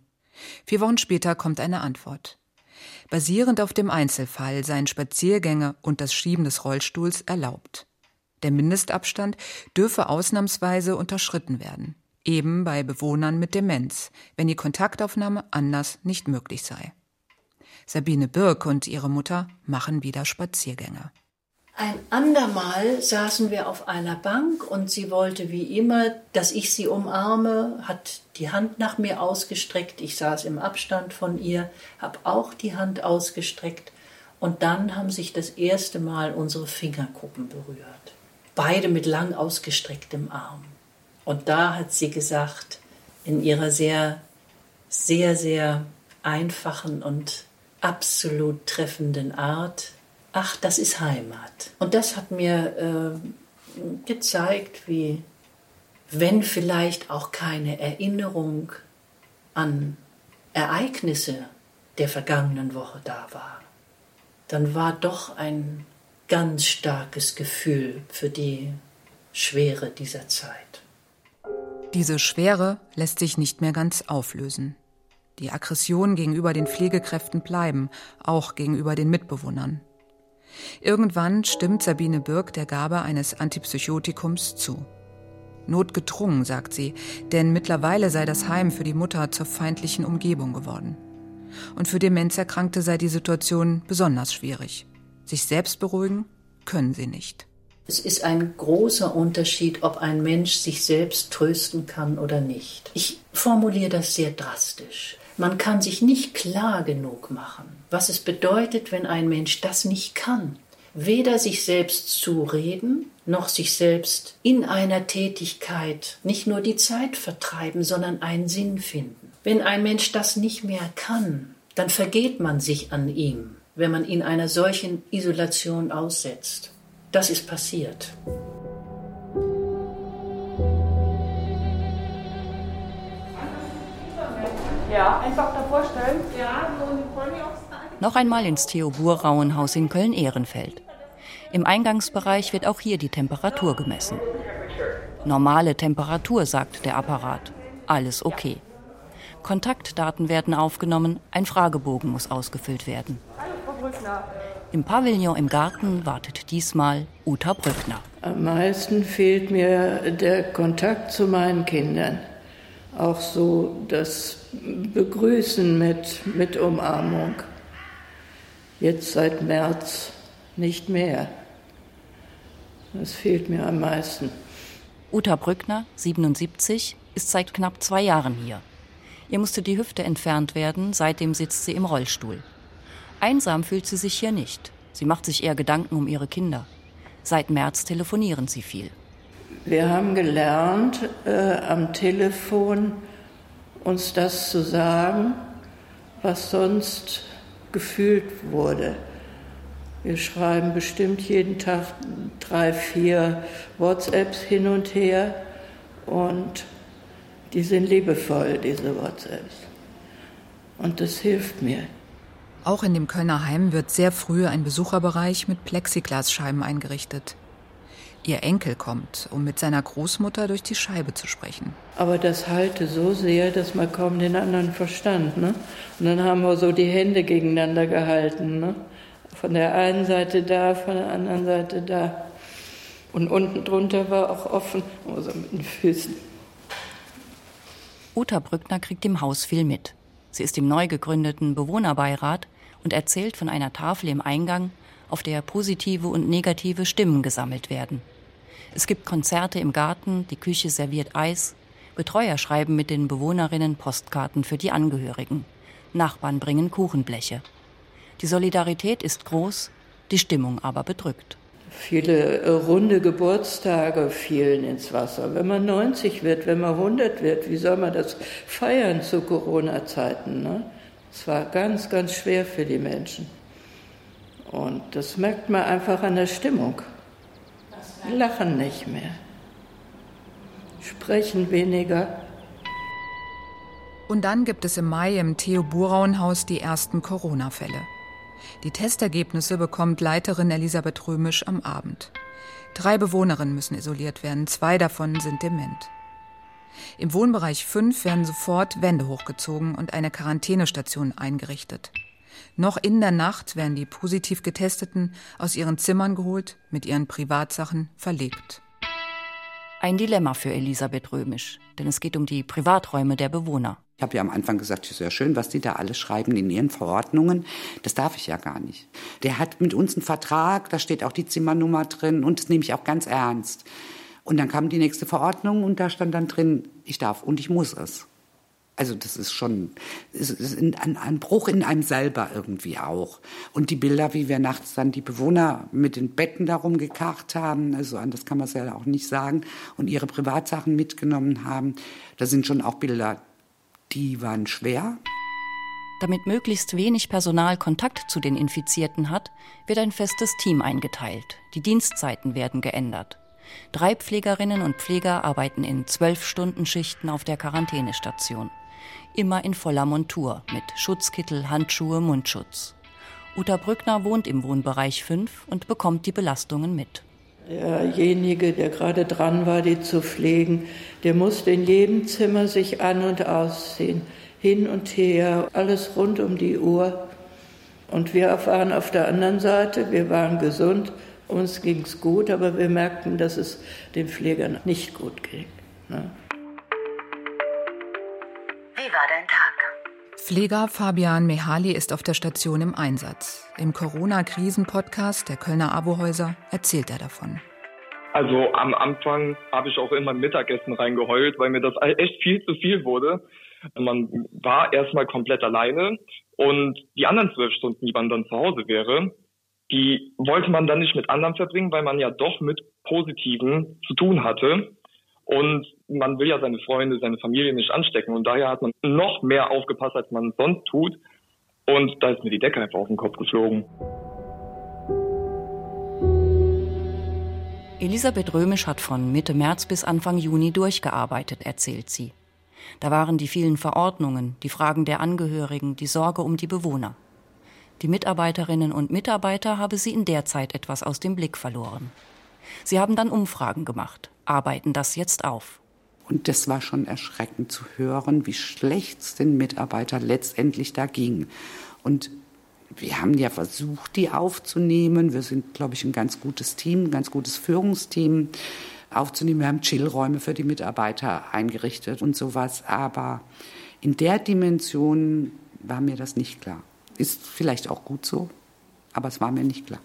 Vier Wochen später kommt eine Antwort. Basierend auf dem Einzelfall seien Spaziergänge und das Schieben des Rollstuhls erlaubt. Der Mindestabstand dürfe ausnahmsweise unterschritten werden, eben bei Bewohnern mit Demenz, wenn die Kontaktaufnahme anders nicht möglich sei. Sabine Birk und ihre Mutter machen wieder Spaziergänge. Ein andermal saßen wir auf einer Bank und sie wollte wie immer, dass ich sie umarme, hat die Hand nach mir ausgestreckt. Ich saß im Abstand von ihr, habe auch die Hand ausgestreckt und dann haben sich das erste Mal unsere Fingerkuppen berührt. Beide mit lang ausgestrecktem Arm. Und da hat sie gesagt, in ihrer sehr, sehr, sehr einfachen und absolut treffenden Art, ach, das ist Heimat. Und das hat mir äh, gezeigt, wie, wenn vielleicht auch keine Erinnerung an Ereignisse der vergangenen Woche da war, dann war doch ein ganz starkes Gefühl für die Schwere dieser Zeit. Diese Schwere lässt sich nicht mehr ganz auflösen. Die Aggressionen gegenüber den Pflegekräften bleiben, auch gegenüber den Mitbewohnern. Irgendwann stimmt Sabine Birk der Gabe eines Antipsychotikums zu. Notgedrungen, sagt sie, denn mittlerweile sei das Heim für die Mutter zur feindlichen Umgebung geworden. Und für Demenzerkrankte sei die Situation besonders schwierig. Sich selbst beruhigen können sie nicht. Es ist ein großer Unterschied, ob ein Mensch sich selbst trösten kann oder nicht. Ich formuliere das sehr drastisch. Man kann sich nicht klar genug machen, was es bedeutet, wenn ein Mensch das nicht kann. Weder sich selbst zureden, noch sich selbst in einer Tätigkeit nicht nur die Zeit vertreiben, sondern einen Sinn finden. Wenn ein Mensch das nicht mehr kann, dann vergeht man sich an ihm, wenn man ihn einer solchen Isolation aussetzt. Das ist passiert. Ja, einfach davor stellen. Ja, so die Pony Noch einmal ins Theobur-Rauenhaus in Köln-Ehrenfeld. Im Eingangsbereich wird auch hier die Temperatur gemessen. Normale Temperatur, sagt der Apparat. Alles okay. Kontaktdaten werden aufgenommen, ein Fragebogen muss ausgefüllt werden. Im Pavillon im Garten wartet diesmal Uta Brückner. Am meisten fehlt mir der Kontakt zu meinen Kindern auch so das Begrüßen mit, mit Umarmung. Jetzt seit März nicht mehr. Das fehlt mir am meisten. Uta Brückner, 77, ist seit knapp zwei Jahren hier. Ihr musste die Hüfte entfernt werden, seitdem sitzt sie im Rollstuhl. Einsam fühlt sie sich hier nicht. Sie macht sich eher Gedanken um ihre Kinder. Seit März telefonieren sie viel. Wir haben gelernt, äh, am Telefon uns das zu sagen, was sonst gefühlt wurde. Wir schreiben bestimmt jeden Tag drei, vier WhatsApps hin und her und die sind liebevoll, diese WhatsApps. Und das hilft mir. Auch in dem Kölner Heim wird sehr früh ein Besucherbereich mit Plexiglasscheiben eingerichtet. Ihr Enkel kommt, um mit seiner Großmutter durch die Scheibe zu sprechen. Aber das halte so sehr, dass man kaum den anderen verstand. Ne? Und dann haben wir so die Hände gegeneinander gehalten. Ne? Von der einen Seite da, von der anderen Seite da. Und unten drunter war auch offen, also mit den Füßen. Uta Brückner kriegt im Haus viel mit. Sie ist im neu gegründeten Bewohnerbeirat und erzählt von einer Tafel im Eingang, auf der positive und negative Stimmen gesammelt werden. Es gibt Konzerte im Garten, die Küche serviert Eis, Betreuer schreiben mit den Bewohnerinnen Postkarten für die Angehörigen. Nachbarn bringen Kuchenbleche. Die Solidarität ist groß, die Stimmung aber bedrückt. Viele runde Geburtstage fielen ins Wasser. Wenn man 90 wird, wenn man 100 wird, wie soll man das feiern zu Corona-Zeiten? Ne? Es war ganz, ganz schwer für die Menschen. Und das merkt man einfach an der Stimmung. Lachen nicht mehr, sprechen weniger. Und dann gibt es im Mai im Theo Buraun-Haus die ersten Corona-Fälle. Die Testergebnisse bekommt Leiterin Elisabeth Römisch am Abend. Drei Bewohnerinnen müssen isoliert werden, zwei davon sind dement. Im Wohnbereich 5 werden sofort Wände hochgezogen und eine Quarantänestation eingerichtet. Noch in der Nacht werden die positiv Getesteten aus ihren Zimmern geholt, mit ihren Privatsachen verlegt. Ein Dilemma für Elisabeth Römisch, denn es geht um die Privaträume der Bewohner. Ich habe ja am Anfang gesagt, es ist ja schön, was die da alles schreiben in ihren Verordnungen. Das darf ich ja gar nicht. Der hat mit uns einen Vertrag, da steht auch die Zimmernummer drin und das nehme ich auch ganz ernst. Und dann kam die nächste Verordnung und da stand dann drin, ich darf und ich muss es. Also das ist schon ist ein, ein Bruch in einem selber irgendwie auch. Und die Bilder, wie wir nachts dann die Bewohner mit den Betten darum gekarrt haben, also anders kann man es ja auch nicht sagen, und ihre Privatsachen mitgenommen haben, da sind schon auch Bilder, die waren schwer. Damit möglichst wenig Personal Kontakt zu den Infizierten hat, wird ein festes Team eingeteilt. Die Dienstzeiten werden geändert. Drei Pflegerinnen und Pfleger arbeiten in zwölf Stunden Schichten auf der Quarantänestation. Immer in voller Montur mit Schutzkittel, Handschuhe, Mundschutz. Uta Brückner wohnt im Wohnbereich 5 und bekommt die Belastungen mit. Derjenige, der gerade dran war, die zu pflegen, der musste in jedem Zimmer sich an und ausziehen. Hin und her, alles rund um die Uhr. Und wir erfahren auf der anderen Seite, wir waren gesund, uns ging es gut, aber wir merkten, dass es den Pflegern nicht gut ging. Ne? Pfleger Fabian Mehali ist auf der Station im Einsatz. Im Corona-Krisen-Podcast der Kölner Abohäuser erzählt er davon. Also am Anfang habe ich auch immer Mittagessen reingeheult, weil mir das echt viel zu viel wurde. Man war erstmal komplett alleine und die anderen zwölf Stunden, die man dann zu Hause wäre, die wollte man dann nicht mit anderen verbringen, weil man ja doch mit Positiven zu tun hatte. Und man will ja seine Freunde, seine Familie nicht anstecken. Und daher hat man noch mehr aufgepasst, als man sonst tut. Und da ist mir die Decke einfach auf den Kopf geflogen. Elisabeth Römisch hat von Mitte März bis Anfang Juni durchgearbeitet, erzählt sie. Da waren die vielen Verordnungen, die Fragen der Angehörigen, die Sorge um die Bewohner. Die Mitarbeiterinnen und Mitarbeiter habe sie in der Zeit etwas aus dem Blick verloren. Sie haben dann Umfragen gemacht, arbeiten das jetzt auf. Und das war schon erschreckend zu hören, wie schlecht es den Mitarbeitern letztendlich da ging. Und wir haben ja versucht, die aufzunehmen. Wir sind, glaube ich, ein ganz gutes Team, ein ganz gutes Führungsteam aufzunehmen. Wir haben Chillräume für die Mitarbeiter eingerichtet und sowas. Aber in der Dimension war mir das nicht klar. Ist vielleicht auch gut so, aber es war mir nicht klar.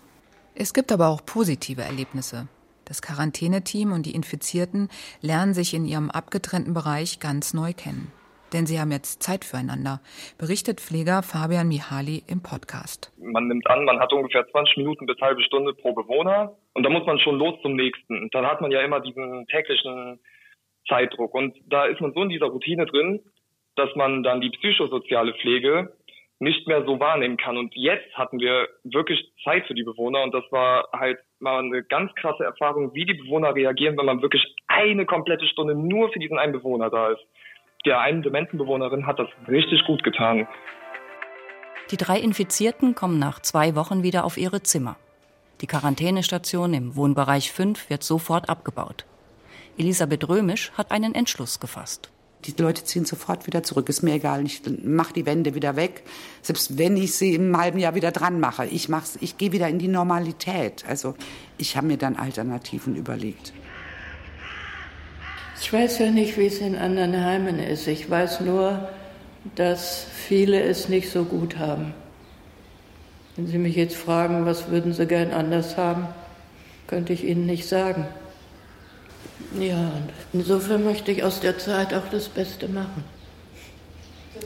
Es gibt aber auch positive Erlebnisse. Das Quarantäneteam und die Infizierten lernen sich in ihrem abgetrennten Bereich ganz neu kennen. Denn sie haben jetzt Zeit füreinander, berichtet Pfleger Fabian Mihaly im Podcast. Man nimmt an, man hat ungefähr 20 Minuten bis halbe Stunde pro Bewohner und dann muss man schon los zum nächsten. Und dann hat man ja immer diesen täglichen Zeitdruck. Und da ist man so in dieser Routine drin, dass man dann die psychosoziale Pflege nicht mehr so wahrnehmen kann. Und jetzt hatten wir wirklich Zeit für die Bewohner und das war halt mal eine ganz krasse Erfahrung, wie die Bewohner reagieren, wenn man wirklich eine komplette Stunde nur für diesen einen Bewohner da ist. Der einen dementen Bewohnerin hat das richtig gut getan. Die drei Infizierten kommen nach zwei Wochen wieder auf ihre Zimmer. Die Quarantänestation im Wohnbereich 5 wird sofort abgebaut. Elisabeth Römisch hat einen Entschluss gefasst. Die Leute ziehen sofort wieder zurück. Ist mir egal. Ich mache die Wände wieder weg. Selbst wenn ich sie im halben Jahr wieder dran mache. Ich ich gehe wieder in die Normalität. Also ich habe mir dann Alternativen überlegt. Ich weiß ja nicht, wie es in anderen Heimen ist. Ich weiß nur, dass viele es nicht so gut haben. Wenn Sie mich jetzt fragen, was würden Sie gern anders haben, könnte ich Ihnen nicht sagen. Ja, insofern möchte ich aus der Zeit auch das Beste machen.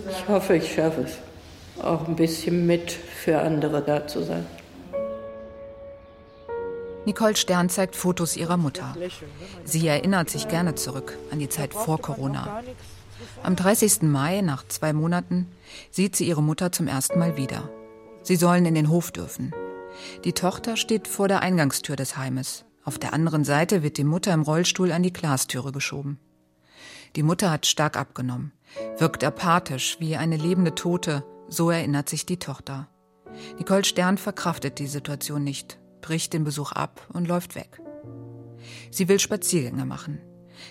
Ich hoffe, ich schaffe es, auch ein bisschen mit für andere da zu sein. Nicole Stern zeigt Fotos ihrer Mutter. Sie erinnert sich gerne zurück an die Zeit vor Corona. Am 30. Mai, nach zwei Monaten, sieht sie ihre Mutter zum ersten Mal wieder. Sie sollen in den Hof dürfen. Die Tochter steht vor der Eingangstür des Heimes. Auf der anderen Seite wird die Mutter im Rollstuhl an die Glastüre geschoben. Die Mutter hat stark abgenommen, wirkt apathisch wie eine lebende Tote, so erinnert sich die Tochter. Nicole Stern verkraftet die Situation nicht, bricht den Besuch ab und läuft weg. Sie will Spaziergänge machen,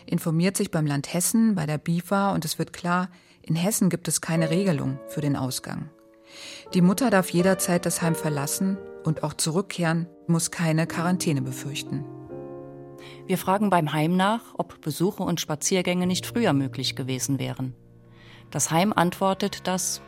informiert sich beim Land Hessen, bei der BIFA und es wird klar, in Hessen gibt es keine Regelung für den Ausgang. Die Mutter darf jederzeit das Heim verlassen und auch zurückkehren, muss keine Quarantäne befürchten. Wir fragen beim Heim nach, ob Besuche und Spaziergänge nicht früher möglich gewesen wären. Das Heim antwortet, dass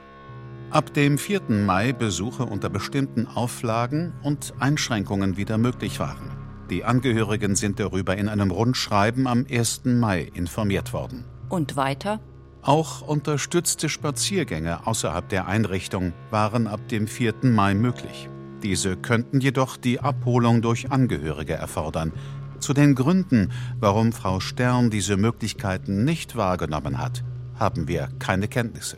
ab dem 4. Mai Besuche unter bestimmten Auflagen und Einschränkungen wieder möglich waren. Die Angehörigen sind darüber in einem Rundschreiben am 1. Mai informiert worden. Und weiter? Auch unterstützte Spaziergänge außerhalb der Einrichtung waren ab dem 4. Mai möglich. Diese könnten jedoch die Abholung durch Angehörige erfordern. Zu den Gründen, warum Frau Stern diese Möglichkeiten nicht wahrgenommen hat, haben wir keine Kenntnisse.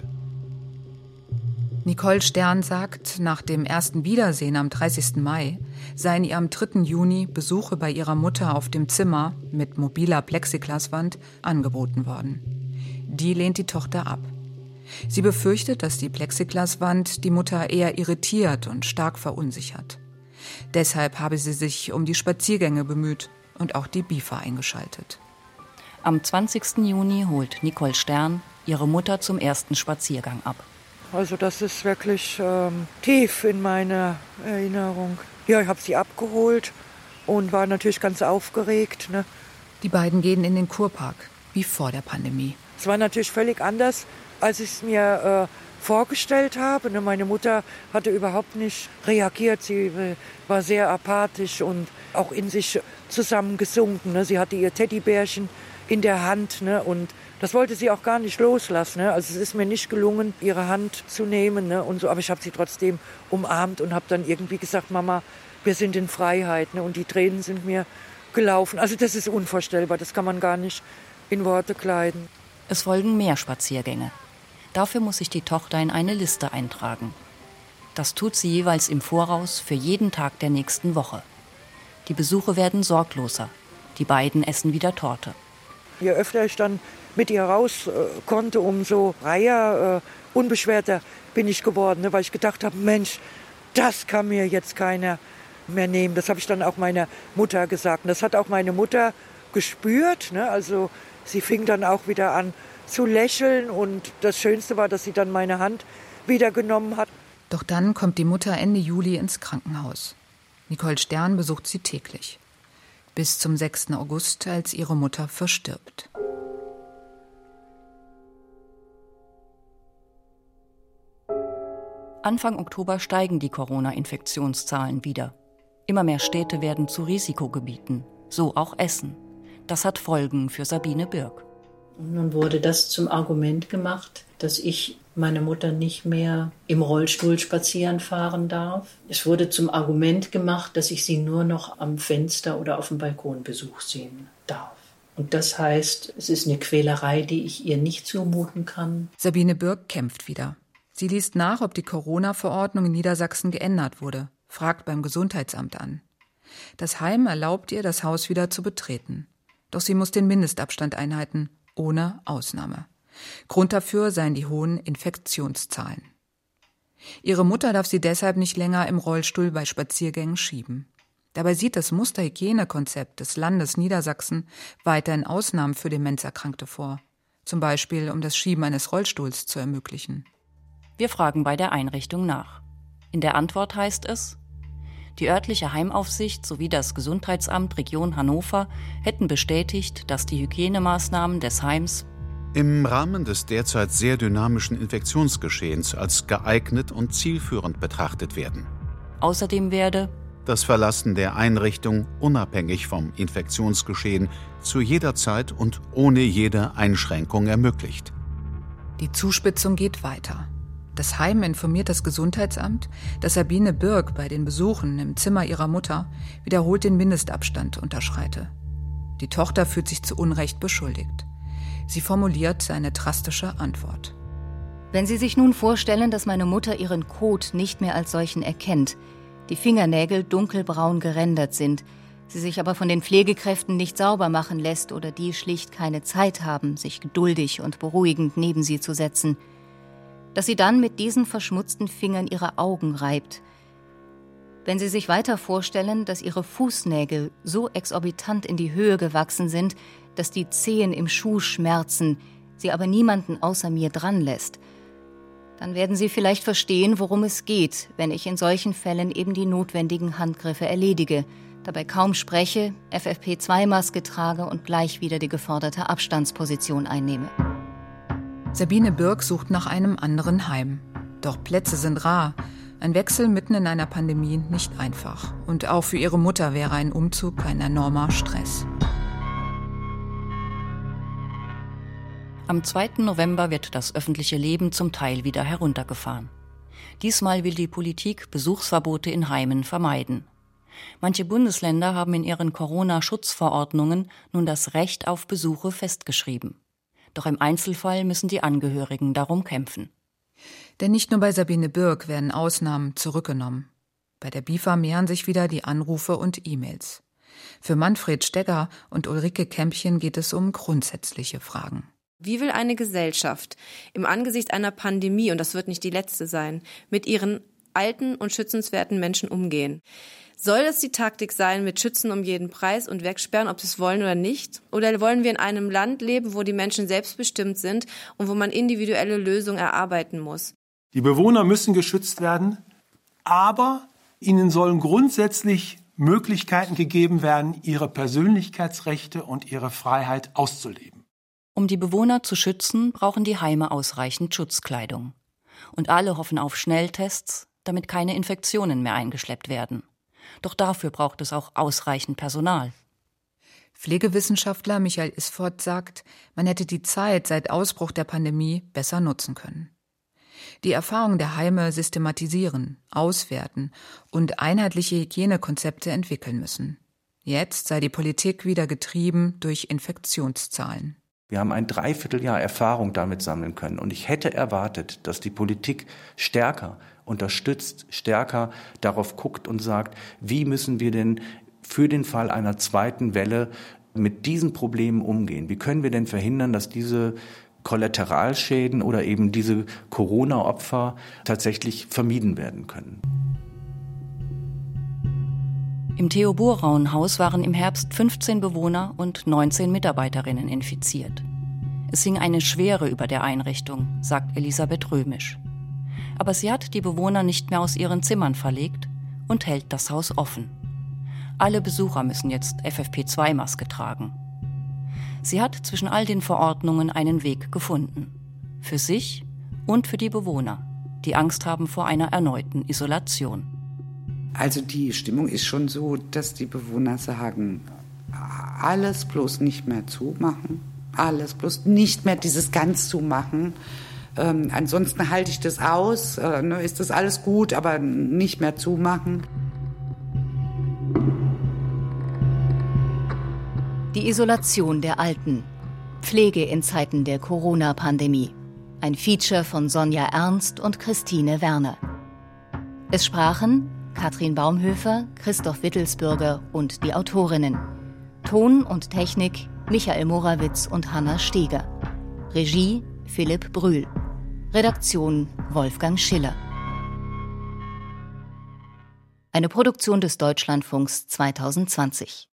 Nicole Stern sagt, nach dem ersten Wiedersehen am 30. Mai seien ihr am 3. Juni Besuche bei ihrer Mutter auf dem Zimmer mit mobiler Plexiglaswand angeboten worden. Die lehnt die Tochter ab. Sie befürchtet, dass die Plexiglaswand die Mutter eher irritiert und stark verunsichert. Deshalb habe sie sich um die Spaziergänge bemüht und auch die BIFA eingeschaltet. Am 20. Juni holt Nicole Stern ihre Mutter zum ersten Spaziergang ab. Also das ist wirklich ähm, tief in meiner Erinnerung. Ja, ich habe sie abgeholt und war natürlich ganz aufgeregt. Ne? Die beiden gehen in den Kurpark, wie vor der Pandemie. Es war natürlich völlig anders, als ich es mir äh, vorgestellt habe. Ne? Meine Mutter hatte überhaupt nicht reagiert. Sie äh, war sehr apathisch und auch in sich zusammengesunken. Ne? Sie hatte ihr Teddybärchen in der Hand ne? und das wollte sie auch gar nicht loslassen. Ne? Also es ist mir nicht gelungen, ihre Hand zu nehmen ne? und so. Aber ich habe sie trotzdem umarmt und habe dann irgendwie gesagt, Mama, wir sind in Freiheit. Ne? Und die Tränen sind mir gelaufen. Also das ist unvorstellbar. Das kann man gar nicht in Worte kleiden. Es folgen mehr Spaziergänge. Dafür muss sich die Tochter in eine Liste eintragen. Das tut sie jeweils im Voraus für jeden Tag der nächsten Woche. Die Besuche werden sorgloser. Die beiden essen wieder Torte. Je öfter ich dann mit ihr raus äh, konnte, umso freier, äh, unbeschwerter bin ich geworden, ne, weil ich gedacht habe, Mensch, das kann mir jetzt keiner mehr nehmen. Das habe ich dann auch meiner Mutter gesagt. Und das hat auch meine Mutter gespürt. Ne? Also sie fing dann auch wieder an zu lächeln und das Schönste war, dass sie dann meine Hand wieder genommen hat. Doch dann kommt die Mutter Ende Juli ins Krankenhaus. Nicole Stern besucht sie täglich. Bis zum 6. August, als ihre Mutter verstirbt. Anfang Oktober steigen die Corona-Infektionszahlen wieder. Immer mehr Städte werden zu Risikogebieten, so auch Essen. Das hat Folgen für Sabine Birk. Und nun wurde das zum Argument gemacht, dass ich meine Mutter nicht mehr im Rollstuhl spazieren fahren darf. Es wurde zum Argument gemacht, dass ich sie nur noch am Fenster oder auf dem Balkon Besuch sehen darf. Und das heißt, es ist eine Quälerei, die ich ihr nicht zumuten kann. Sabine Birk kämpft wieder. Sie liest nach, ob die Corona-Verordnung in Niedersachsen geändert wurde, fragt beim Gesundheitsamt an. Das Heim erlaubt ihr, das Haus wieder zu betreten. Doch sie muss den Mindestabstand einhalten, ohne Ausnahme. Grund dafür seien die hohen Infektionszahlen. Ihre Mutter darf sie deshalb nicht länger im Rollstuhl bei Spaziergängen schieben. Dabei sieht das Musterhygienekonzept des Landes Niedersachsen weiterhin Ausnahmen für Demenzerkrankte vor, zum Beispiel um das Schieben eines Rollstuhls zu ermöglichen. Wir fragen bei der Einrichtung nach. In der Antwort heißt es, die örtliche Heimaufsicht sowie das Gesundheitsamt Region Hannover hätten bestätigt, dass die Hygienemaßnahmen des Heims im Rahmen des derzeit sehr dynamischen Infektionsgeschehens als geeignet und zielführend betrachtet werden. Außerdem werde das Verlassen der Einrichtung unabhängig vom Infektionsgeschehen zu jeder Zeit und ohne jede Einschränkung ermöglicht. Die Zuspitzung geht weiter. Das Heim informiert das Gesundheitsamt, dass Sabine Birk bei den Besuchen im Zimmer ihrer Mutter wiederholt den Mindestabstand unterschreite. Die Tochter fühlt sich zu Unrecht beschuldigt. Sie formuliert eine drastische Antwort. Wenn Sie sich nun vorstellen, dass meine Mutter ihren Code nicht mehr als solchen erkennt, die Fingernägel dunkelbraun gerändert sind, sie sich aber von den Pflegekräften nicht sauber machen lässt oder die schlicht keine Zeit haben, sich geduldig und beruhigend neben sie zu setzen, dass sie dann mit diesen verschmutzten Fingern ihre Augen reibt. Wenn Sie sich weiter vorstellen, dass Ihre Fußnägel so exorbitant in die Höhe gewachsen sind, dass die Zehen im Schuh schmerzen, sie aber niemanden außer mir dran lässt, dann werden Sie vielleicht verstehen, worum es geht, wenn ich in solchen Fällen eben die notwendigen Handgriffe erledige, dabei kaum spreche, FFP2-Maske trage und gleich wieder die geforderte Abstandsposition einnehme. Sabine Birk sucht nach einem anderen Heim. Doch Plätze sind rar. Ein Wechsel mitten in einer Pandemie nicht einfach. Und auch für ihre Mutter wäre ein Umzug ein enormer Stress. Am 2. November wird das öffentliche Leben zum Teil wieder heruntergefahren. Diesmal will die Politik Besuchsverbote in Heimen vermeiden. Manche Bundesländer haben in ihren Corona-Schutzverordnungen nun das Recht auf Besuche festgeschrieben. Doch im Einzelfall müssen die Angehörigen darum kämpfen. Denn nicht nur bei Sabine Birk werden Ausnahmen zurückgenommen. Bei der BIFA mehren sich wieder die Anrufe und E-Mails. Für Manfred Stegger und Ulrike Kämpchen geht es um grundsätzliche Fragen. Wie will eine Gesellschaft im Angesicht einer Pandemie, und das wird nicht die letzte sein, mit ihren alten und schützenswerten Menschen umgehen? Soll es die Taktik sein, mit Schützen um jeden Preis und wegsperren, ob sie es wollen oder nicht? Oder wollen wir in einem Land leben, wo die Menschen selbstbestimmt sind und wo man individuelle Lösungen erarbeiten muss? Die Bewohner müssen geschützt werden, aber ihnen sollen grundsätzlich Möglichkeiten gegeben werden, ihre Persönlichkeitsrechte und ihre Freiheit auszuleben. Um die Bewohner zu schützen, brauchen die Heime ausreichend Schutzkleidung. Und alle hoffen auf Schnelltests, damit keine Infektionen mehr eingeschleppt werden. Doch dafür braucht es auch ausreichend Personal. Pflegewissenschaftler Michael Isford sagt, man hätte die Zeit seit Ausbruch der Pandemie besser nutzen können. Die Erfahrungen der Heime systematisieren, auswerten und einheitliche Hygienekonzepte entwickeln müssen. Jetzt sei die Politik wieder getrieben durch Infektionszahlen. Wir haben ein Dreivierteljahr Erfahrung damit sammeln können. Und ich hätte erwartet, dass die Politik stärker unterstützt, stärker darauf guckt und sagt, wie müssen wir denn für den Fall einer zweiten Welle mit diesen Problemen umgehen? Wie können wir denn verhindern, dass diese Kollateralschäden oder eben diese Corona-Opfer tatsächlich vermieden werden können? Im Theo-Bohrrauen-Haus waren im Herbst 15 Bewohner und 19 Mitarbeiterinnen infiziert. Es hing eine Schwere über der Einrichtung, sagt Elisabeth Römisch. Aber sie hat die Bewohner nicht mehr aus ihren Zimmern verlegt und hält das Haus offen. Alle Besucher müssen jetzt FFP2-Maske tragen. Sie hat zwischen all den Verordnungen einen Weg gefunden. Für sich und für die Bewohner, die Angst haben vor einer erneuten Isolation. Also die Stimmung ist schon so, dass die Bewohner sagen, alles bloß nicht mehr zumachen, alles bloß nicht mehr dieses ganz zumachen. Ähm, ansonsten halte ich das aus, äh, ne, ist das alles gut, aber nicht mehr zumachen. Die Isolation der Alten. Pflege in Zeiten der Corona-Pandemie. Ein Feature von Sonja Ernst und Christine Werner. Es sprachen Katrin Baumhöfer, Christoph Wittelsbürger und die Autorinnen. Ton und Technik Michael Morawitz und Hanna Steger. Regie Philipp Brühl. Redaktion Wolfgang Schiller. Eine Produktion des Deutschlandfunks 2020.